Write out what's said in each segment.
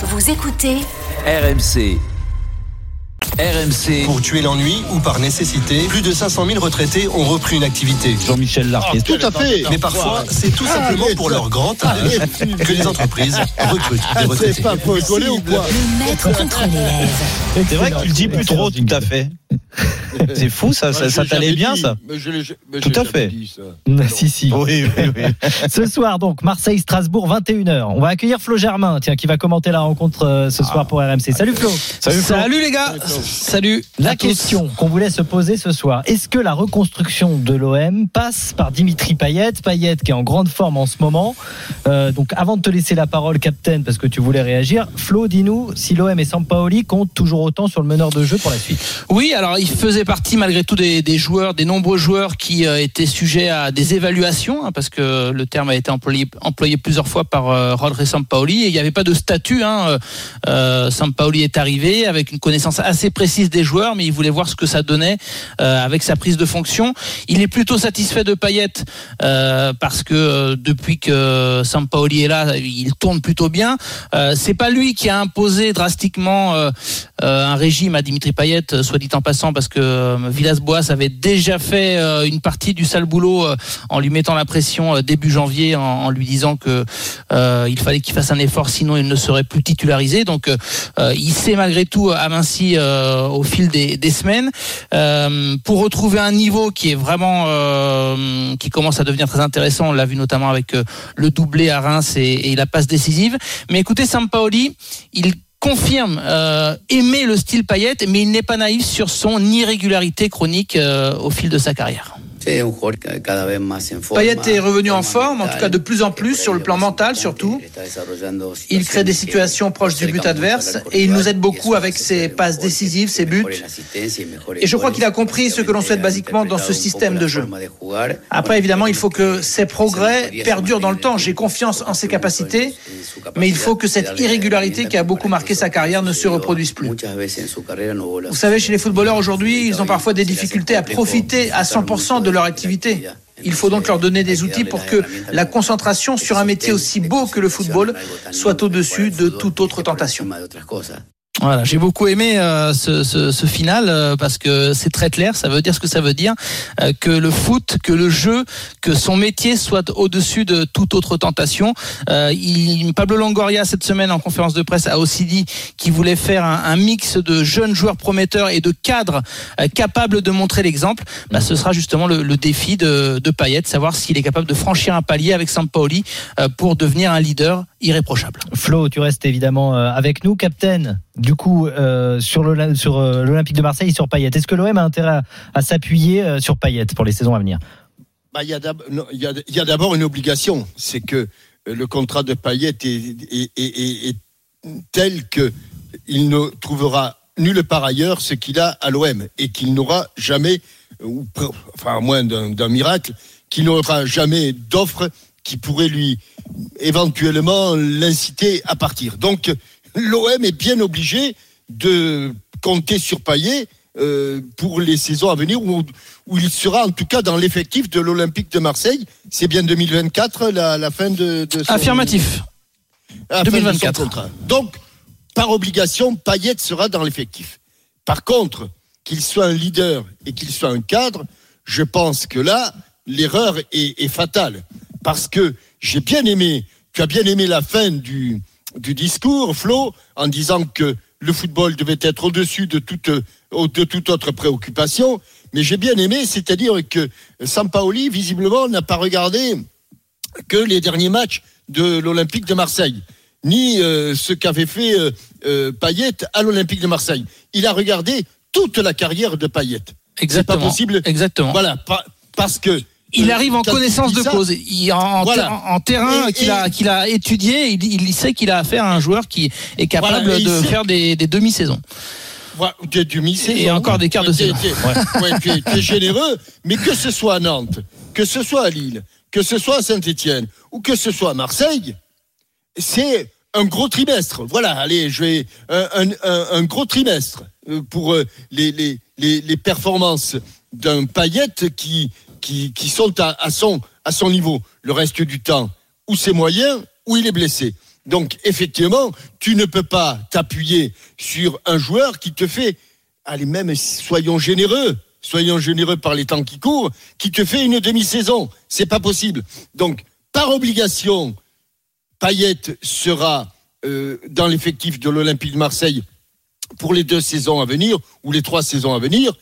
Vous écoutez RMC. RMC. Pour tuer l'ennui ou par nécessité, plus de 500 000 retraités ont repris une activité. Jean-Michel Larquet. Tout à fait. Mais parfois, c'est tout simplement pour leur grand âge que les entreprises recrutent des retraités. C'est pas pour rigoler ou quoi le maître contre l'élève. C'est vrai que tu le dis plus trop, tout à fait. C'est fou, ça, ça, ça t'allait bien, ça Tout à fait. Si, si. Oui, oui, oui. Ce soir, donc, Marseille-Strasbourg, 21h. On va accueillir Flo Germain, tiens, qui va commenter la rencontre euh, ce soir pour RMC. Salut Flo. Salut, Flo. Salut les gars Salut La question qu'on voulait se poser ce soir, est-ce que la reconstruction de l'OM passe par Dimitri Payet? Payet qui est en grande forme en ce moment. Euh, donc avant de te laisser la parole, Captain, parce que tu voulais réagir, Flo, dis-nous si l'OM et Sampaoli comptent toujours autant sur le meneur de jeu pour la suite. Oui, alors il faisait partie malgré tout des, joueurs, des nombreux joueurs qui euh, étaient sujets à des évaluations, hein, parce que le terme a été employé, plusieurs fois par euh, Rodri Sampaoli, et il n'y avait pas de statut. Hein, euh, euh, Sampaoli est arrivé avec une connaissance assez précise des joueurs, mais il voulait voir ce que ça donnait avec sa prise de fonction. Il est plutôt satisfait de Payet parce que depuis que Sampaoli est là, il tourne plutôt bien. C'est pas lui qui a imposé drastiquement un régime à Dimitri Payet, soit dit en passant, parce que euh, Villas-Boas avait déjà fait euh, une partie du sale boulot euh, en lui mettant la pression début janvier, en, lui disant que euh, il fallait qu'il fasse un effort, sinon il ne serait plus titularisé. Donc, il s'est malgré tout aminci au fil des, semaines pour retrouver un niveau qui est vraiment qui commence à devenir très intéressant. On l'a vu notamment avec le doublé à Reims et, et la passe décisive. Mais écoutez, Sampaoli, il confirme euh, aimer le style Payet, mais il n'est pas naïf sur son irrégularité chronique euh, au fil de sa carrière. Payet est revenu en forme, en tout cas de plus en plus sur le plan mental surtout. Il crée des situations proches du but adverse et il nous aide beaucoup avec ses passes décisives, ses buts. Et je crois qu'il a compris ce que l'on souhaite basiquement dans ce système de jeu. Après, évidemment, il faut que ses progrès perdurent dans le temps. J'ai confiance en ses capacités, mais il faut que cette irrégularité qui a beaucoup marqué sa carrière ne se reproduise plus. Vous savez, chez les footballeurs aujourd'hui, ils ont parfois des difficultés à profiter à 100% de leur activité. Il faut donc leur donner des outils pour que la concentration sur un métier aussi beau que le football soit au-dessus de toute autre tentation. Voilà, j'ai beaucoup aimé euh, ce, ce, ce final euh, parce que c'est très clair, ça veut dire ce que ça veut dire, euh, que le foot, que le jeu, que son métier soit au-dessus de toute autre tentation. Euh, il, Pablo Longoria cette semaine en conférence de presse a aussi dit qu'il voulait faire un, un, mix de jeunes joueurs prometteurs et de cadres euh, capables de montrer l'exemple. Bah, ce sera justement le, le défi de, de Payet, savoir s'il est capable de franchir un palier avec Sampaoli euh, pour devenir un leader irréprochable. Flo, tu restes évidemment euh, avec nous, Captain. Du coup, euh, sur l'Olympique sur, euh, l'Olympique de Marseille et sur Payet, est-ce que l'OM a intérêt à, à s'appuyer sur Payet pour les saisons à venir? Bah, Il y a d'abord une obligation, c'est que le contrat de Payet est, est- est- est- est tel que il ne trouvera nulle part ailleurs ce qu'il a à l'OM et qu'il n'aura jamais, ou enfin à moins d'un d'un miracle, qu'il n'aura jamais d'offre qui pourrait lui éventuellement l'inciter à partir. Donc l'OM est bien obligé de compter sur Payet euh, pour les saisons à venir où, où il sera en tout cas dans l'effectif de l'Olympique de Marseille. C'est bien 2024 la, la fin de, de son- Affirmatif. la fin de son 2024. contrat. Donc, par obligation, Payet sera dans l'effectif. Par contre, qu'il soit un leader et qu'il soit un cadre, je pense que là, l'erreur est, est fatale. Parce que j'ai bien aimé, tu as bien aimé la fin du, du discours, Flo, en disant que le football devait être au-dessus de toute, de toute autre préoccupation. Mais j'ai bien aimé, c'est-à-dire que Sampaoli, visiblement, n'a pas regardé que les derniers matchs de l'Olympique de Marseille, ni euh, ce qu'avait fait euh, euh, Payet à l'Olympique de Marseille. Il a regardé toute la carrière de Payet. C'est Exactement. pas possible. Exactement. Voilà, pa- parce que Il euh, arrive en connaissance de cause. Il, en, en Voilà. ter- en- en terrain qu'il a, qu'il a étudié, il, il sait qu'il a affaire à un joueur qui est capable Voilà, de faire des, des demi-saisons. Voilà, tu es du mi-saison. Et encore des quarts de saison. ouais, tu, es, tu es généreux, mais que ce soit à Nantes, que ce soit à Lille, que ce soit à Saint-Etienne ou que ce soit à Marseille, c'est un gros trimestre. Voilà, allez, je vais un, un- gros trimestre euh, pour euh, les, les, les, les performances d'un paillette qui, qui, sont à, son, niveau. Le reste du temps, ou c'est moyen, ou il est blessé. Donc, effectivement, tu ne peux pas t'appuyer sur un joueur qui te fait, allez, même soyons généreux, soyons généreux par les temps qui courent, qui te fait une demi-saison. C'est pas possible. Donc, par obligation, Payet sera euh, dans l'effectif de l'Olympique de Marseille pour les deux saisons à venir ou les trois saisons à venir,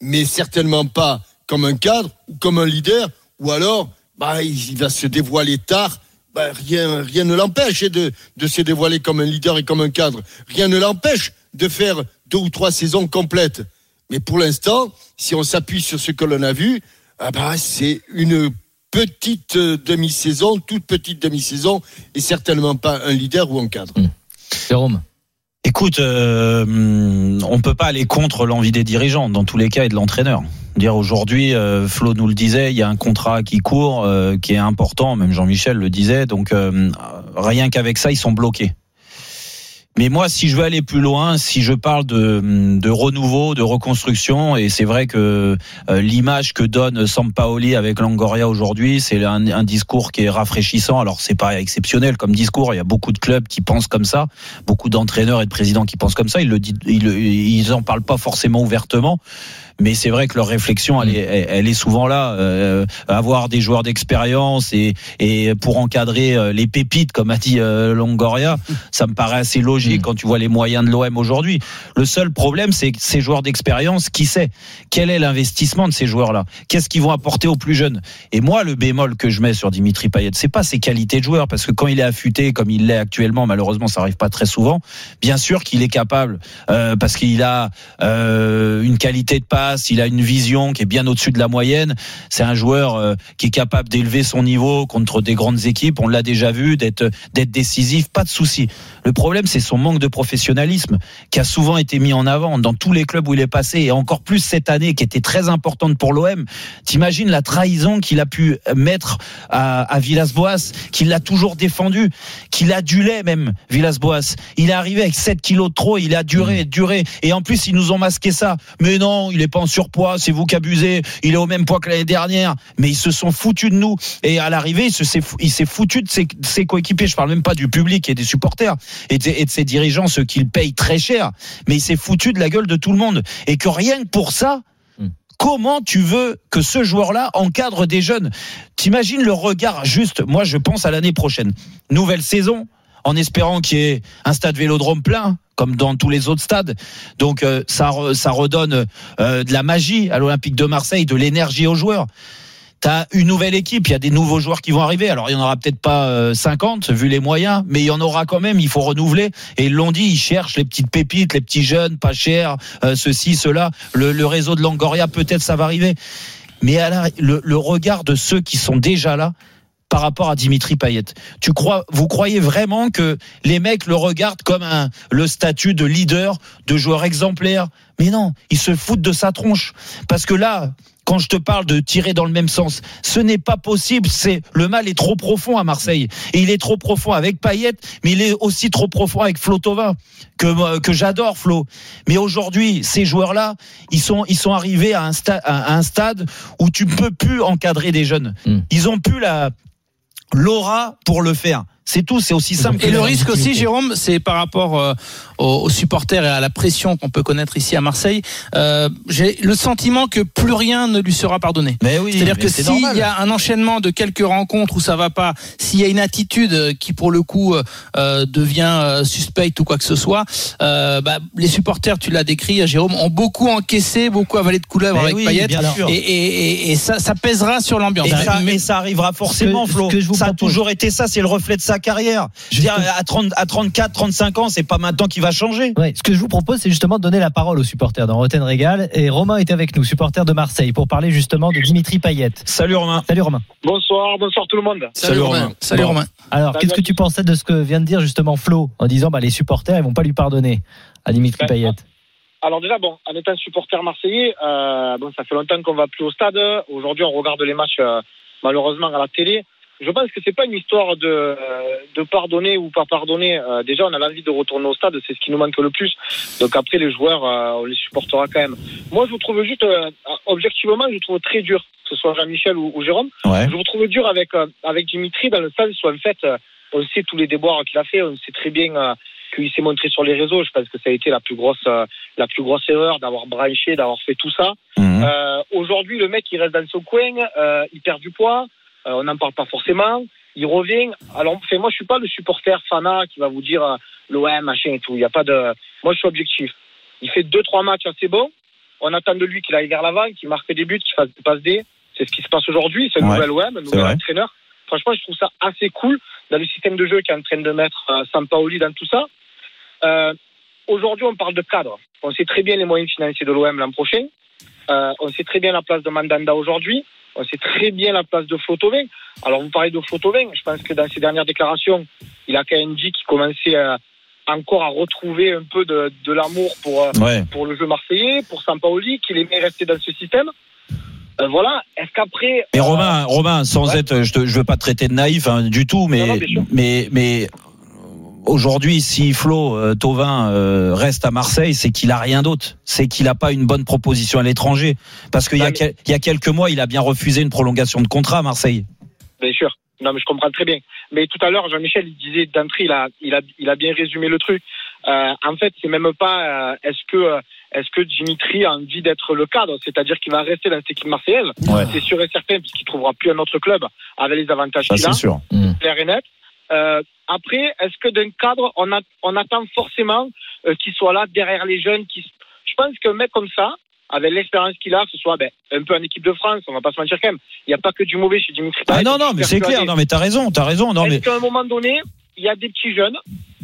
mais certainement pas comme un cadre ou comme un leader, ou alors bah, il va se dévoiler tard. Bah, rien, rien ne l'empêche de, de se dévoiler comme un leader et comme un cadre. Rien ne l'empêche de faire deux ou trois saisons complètes. Mais pour l'instant, si on s'appuie sur ce que l'on a vu, ah bah, c'est une petite euh, demi-saison, toute petite demi-saison, et certainement pas un leader ou un cadre. Mmh. Jérôme Écoute, euh, on peut pas aller contre l'envie des dirigeants, dans tous les cas, et de l'entraîneur. Dire aujourd'hui, euh, Flo nous le disait, il y a un contrat qui court, euh, qui est important. Même Jean-Michel le disait. Donc euh, rien qu'avec ça, ils sont bloqués. Mais moi, si je veux aller plus loin, si je parle de, de renouveau, de reconstruction, et c'est vrai que euh, l'image que donne Sampaoli avec Langoria aujourd'hui, c'est un, un, discours qui est rafraîchissant. Alors c'est pas exceptionnel comme discours. Il y a beaucoup de clubs qui pensent comme ça, beaucoup d'entraîneurs et de présidents qui pensent comme ça. Ils le disent, ils, ils en parlent pas forcément ouvertement mais c'est vrai que leur réflexion, elle est, elle est souvent là. Euh, avoir des joueurs d'expérience et, et pour encadrer euh, les pépites, comme a dit euh, Longoria, ça me paraît assez logique mm. quand tu vois les moyens de l'OM aujourd'hui. Le seul problème, c'est que ces joueurs d'expérience, qui sait? Quel est l'investissement de ces joueurs-là? Qu'est-ce qu'ils vont apporter aux plus jeunes? Et moi, le bémol que je mets sur Dimitri Payet, c'est pas ses qualités de joueur, parce que quand il est affûté, comme il l'est actuellement, malheureusement, ça arrive pas très souvent. Bien sûr qu'il est capable, euh, parce qu'il a euh, une qualité de passe il a une vision qui est bien au-dessus de la moyenne. C'est un joueur euh, qui est capable d'élever son niveau contre des grandes équipes. On l'a déjà vu, d'être d'être décisif, pas de souci. Le problème, c'est son manque de professionnalisme qui a souvent été mis en avant dans tous les clubs où il est passé et encore plus cette année qui était très importante pour l'OM. T'imagines la trahison qu'il a pu mettre à, à Villas-Boas, qu'il l'a toujours défendu, qu'il adulait même Villas-Boas. Il est arrivé avec 7 kilos de trop, il a duré, mmh. duré. Et en plus, ils nous ont masqué ça. Mais non, il est pas en surpoids, c'est vous qui abusez, il est au même poids que l'année dernière. Mais ils se sont foutus de nous. Et à l'arrivée, il s'est foutu de ses, ses coéquipiers. Je parle même pas du public et des supporters et de, et de ses dirigeants, ceux qu'il paye très cher. Mais il s'est foutu de la gueule de tout le monde. Et que rien que pour ça, hmm. comment tu veux que ce joueur-là encadre des jeunes? T'imagines le regard juste, moi je pense à l'année prochaine. Nouvelle saison, en espérant qu'il y ait un stade vélodrome plein, comme dans tous les autres stades. Donc euh, ça, ça redonne euh, de la magie à l'Olympique de Marseille, de l'énergie aux joueurs. T'as une nouvelle équipe, il y a des nouveaux joueurs qui vont arriver. Alors il y en aura peut-être pas 50 euh, vu les moyens, mais il y en aura quand même. Il faut renouveler. Et ils l'ont dit, ils cherchent les petites pépites, les petits jeunes, pas chers, ceci, cela. Le, réseau de Langoria, peut-être ça va arriver. Mais le regard de ceux qui sont déjà là, par rapport à Dimitri Payet. Tu crois, vous croyez vraiment que les mecs le regardent comme un, le statut de leader, de joueur exemplaire? Mais non, ils se foutent de sa tronche. Parce que là, quand je te parle de tirer dans le même sens, ce n'est pas possible. C'est le mal est trop profond à Marseille et il est trop profond avec Payet, mais il est aussi trop profond avec Flotova que que j'adore Flo. Mais aujourd'hui, ces joueurs-là, ils sont ils sont arrivés à un stade à un stade où tu peux plus encadrer des jeunes. Hmm. Ils ont plus la l'aura pour le faire. C'est tout, c'est aussi simple. Et le risque aussi, Jérôme, c'est par rapport euh, aux, supporters et à la pression qu'on peut connaître ici à Marseille. Euh, J'ai le sentiment que plus rien ne lui sera pardonné. Mais oui, C'est-à-dire que s'il y a un enchaînement de quelques rencontres où ça va pas, s'il y a une attitude qui pour le coup euh, devient euh, suspecte ou quoi que ce soit, euh, bah, les supporters, tu l'as décrit, Jérôme, ont beaucoup encaissé, beaucoup avalé de couleuvres avec oui, Payet, et, et, et, ça, ça pèsera sur l'ambiance. Mais ça arrivera forcément, Flo. ça a toujours été ça, c'est le reflet de sa carrière. Je veux dire, à, 30, à 34, 35 ans, c'est pas maintenant qu'il va changer. Ouais, ce que je vous propose, c'est justement de donner la parole aux supporters dans Roten Régal. Et Romain est avec nous, supporter de Marseille, pour parler justement de Dimitri Payet. Salut Romain. Salut Romain. Bonsoir, bonsoir tout le monde. Salut, Romain. Salut Romain. Alors, qu'est-ce que tu pensais de ce que vient de dire justement Flo en disant bah, les supporters, ils vont pas lui pardonner à Dimitri ben, Payet? alors déjà, bon, en étant supporter marseillais, euh, bon, ça fait longtemps qu'on va plus au stade. Aujourd'hui, on regarde les matchs euh, malheureusement à la télé je pense que c'est pas une histoire de, de pardonner ou pas pardonner. Euh, déjà, on a l'envie de retourner au stade, c'est ce qui nous manque le plus. Donc après, les joueurs, euh, on les supportera quand même. Moi, je vous trouve juste, euh, objectivement, je vous trouve très dur, que ce soit Jean-Michel ou, ou, Jérôme. Ouais. Je vous trouve dur avec avec Dimitri dans le sens où en fait, on sait tous les déboires qu'il a fait, on sait très bien qu'il s'est montré sur les réseaux. Je pense que ça a été la plus grosse, la plus grosse erreur d'avoir branché, d'avoir fait tout ça. Mhm. Aujourd'hui, le mec, il reste dans son coin, il perd du poids, euh, on n'en parle pas forcément. Il revient. Alors, enfin, moi, je suis pas le supporter fanat qui va vous dire euh, l'OM, machin et tout. Il y a pas de. Moi, je suis objectif. Il fait deux, trois matchs assez bons. On attend de lui qu'il aille vers l'avant, qu'il marque des buts, qu'il fasse des passes D. C'est ce qui se passe aujourd'hui. C'est un Ouais, nouvel OM, un nouvel entraîneur. Franchement, je trouve ça assez cool dans le système de jeu qu'est en train de mettre euh, Sampaoli dans tout ça. Euh, aujourd'hui, on parle de cadre. On sait très bien les moyens financiers de l'OM l'an prochain. Euh, on sait très bien la place de Mandanda aujourd'hui. On sait très bien la place de Flotovin. Alors, vous parlez de Flotovin. Je pense que dans ses dernières déclarations, il a quand même dit qu'il commençait euh, encore à retrouver un peu de, de l'amour pour, euh, Ouais. pour le jeu marseillais, pour Sampaoli, qu'il aimait rester dans ce système. Euh, voilà. Est-ce qu'après. Mais euh, Romain, Romain, sans ouais. être, je, je veux pas te traiter de naïf hein, du tout, mais Non, non, mais mais aujourd'hui, si Flo euh, Thauvin euh, reste à Marseille, c'est qu'il a rien d'autre. C'est qu'il a pas une bonne proposition à l'étranger. Parce qu'il y, a quel- y a quelques mois, il a bien refusé une prolongation de contrat à Marseille. Bien sûr. Non, mais je comprends très bien. Mais tout à l'heure, Jean-Michel, il disait d'entrée, il a, il a, il a bien résumé le truc. Euh, en fait, c'est même pas euh, est-ce que euh, est-ce que Dimitri a envie d'être le cadre, c'est-à-dire qu'il va rester dans cette équipe marseillaise? Ouais. C'est sûr et certain, puisqu'il trouvera plus un autre club avec les avantages qu'il a, c'est sûr. clair et net. Euh, après, est-ce que d'un cadre, on, a, on attend forcément euh, qu'il soit là derrière les jeunes qui... Je pense qu'un mec comme ça, avec l'expérience qu'il a, que ce soit ben, un peu en équipe de France, on va pas se mentir quand même, il n'y a pas que du mauvais chez Dimitri Ah non non, mais c'est clair. Non mais t'as raison, t'as raison. Non mais qu'à un moment donné, il y a des petits jeunes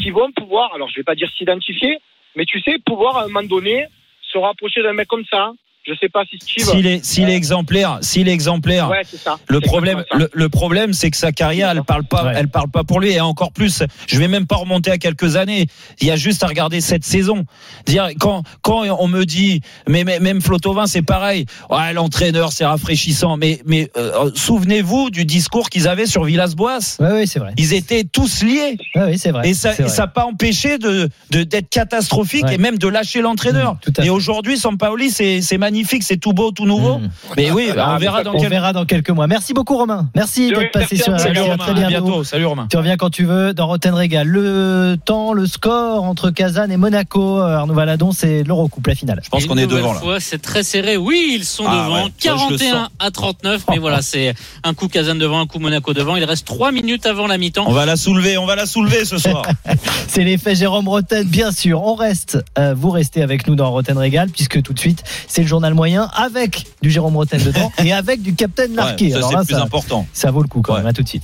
qui vont pouvoir, alors je vais pas dire s'identifier, mais tu sais, pouvoir à un moment donné se rapprocher d'un mec comme ça. Je sais pas si Steve. s'il est s'il est exemplaire, s'il est exemplaire. Ouais, c'est ça. Le problème, le, le problème, c'est que sa carrière, elle parle pas, Ouais. elle parle pas pour lui. Et encore plus, je vais même pas remonter à quelques années. Il y a juste à regarder cette saison. Dire quand quand on me dit, mais, mais même Flotovin, c'est pareil. Ouais, l'entraîneur, c'est rafraîchissant. Mais mais euh, souvenez-vous du discours qu'ils avaient sur Villas-Boas. Oui, oui, c'est vrai. Ils étaient tous liés. Ouais, oui, c'est vrai. Et ça, et ça n'a pas empêché de de- d'être catastrophique Ouais. et même de lâcher l'entraîneur. Mmh, tout à et aujourd'hui, Sampaoli, c'est c'est magnifique, c'est tout beau, tout nouveau. Mmh. Mais oui, on verra dans On quel verra dans quelques mois. Merci beaucoup, Romain. Merci De d'être passé sur. Salut À Romain, très à bientôt. bientôt. Salut Romain. Tu reviens quand tu veux dans Rotten Régal. Le temps, le score entre Kazan et Monaco. Euh, Arnaud Valadon, c'est l'Eurocoupe, la finale. Je pense qu'on est devant là. c'est très serré. Oui, ils sont Ah devant. ouais, ça, je le 41 sens. à 39. Mais voilà, c'est un coup Kazan devant, un coup Monaco devant. Il reste 3 minutes avant la mi-temps. On va la soulever, on va la soulever ce soir. C'est l'effet Jérôme Roten, bien sûr. On reste, euh, vous restez avec nous dans Roten Régal, puisque tout de suite, c'est le journal moyen avec du Jérôme Roten dedans et avec du Captain Larquet. Ouais, ça c'est le plus ça, important. ça vaut le coup quand Ouais. même. À tout de suite.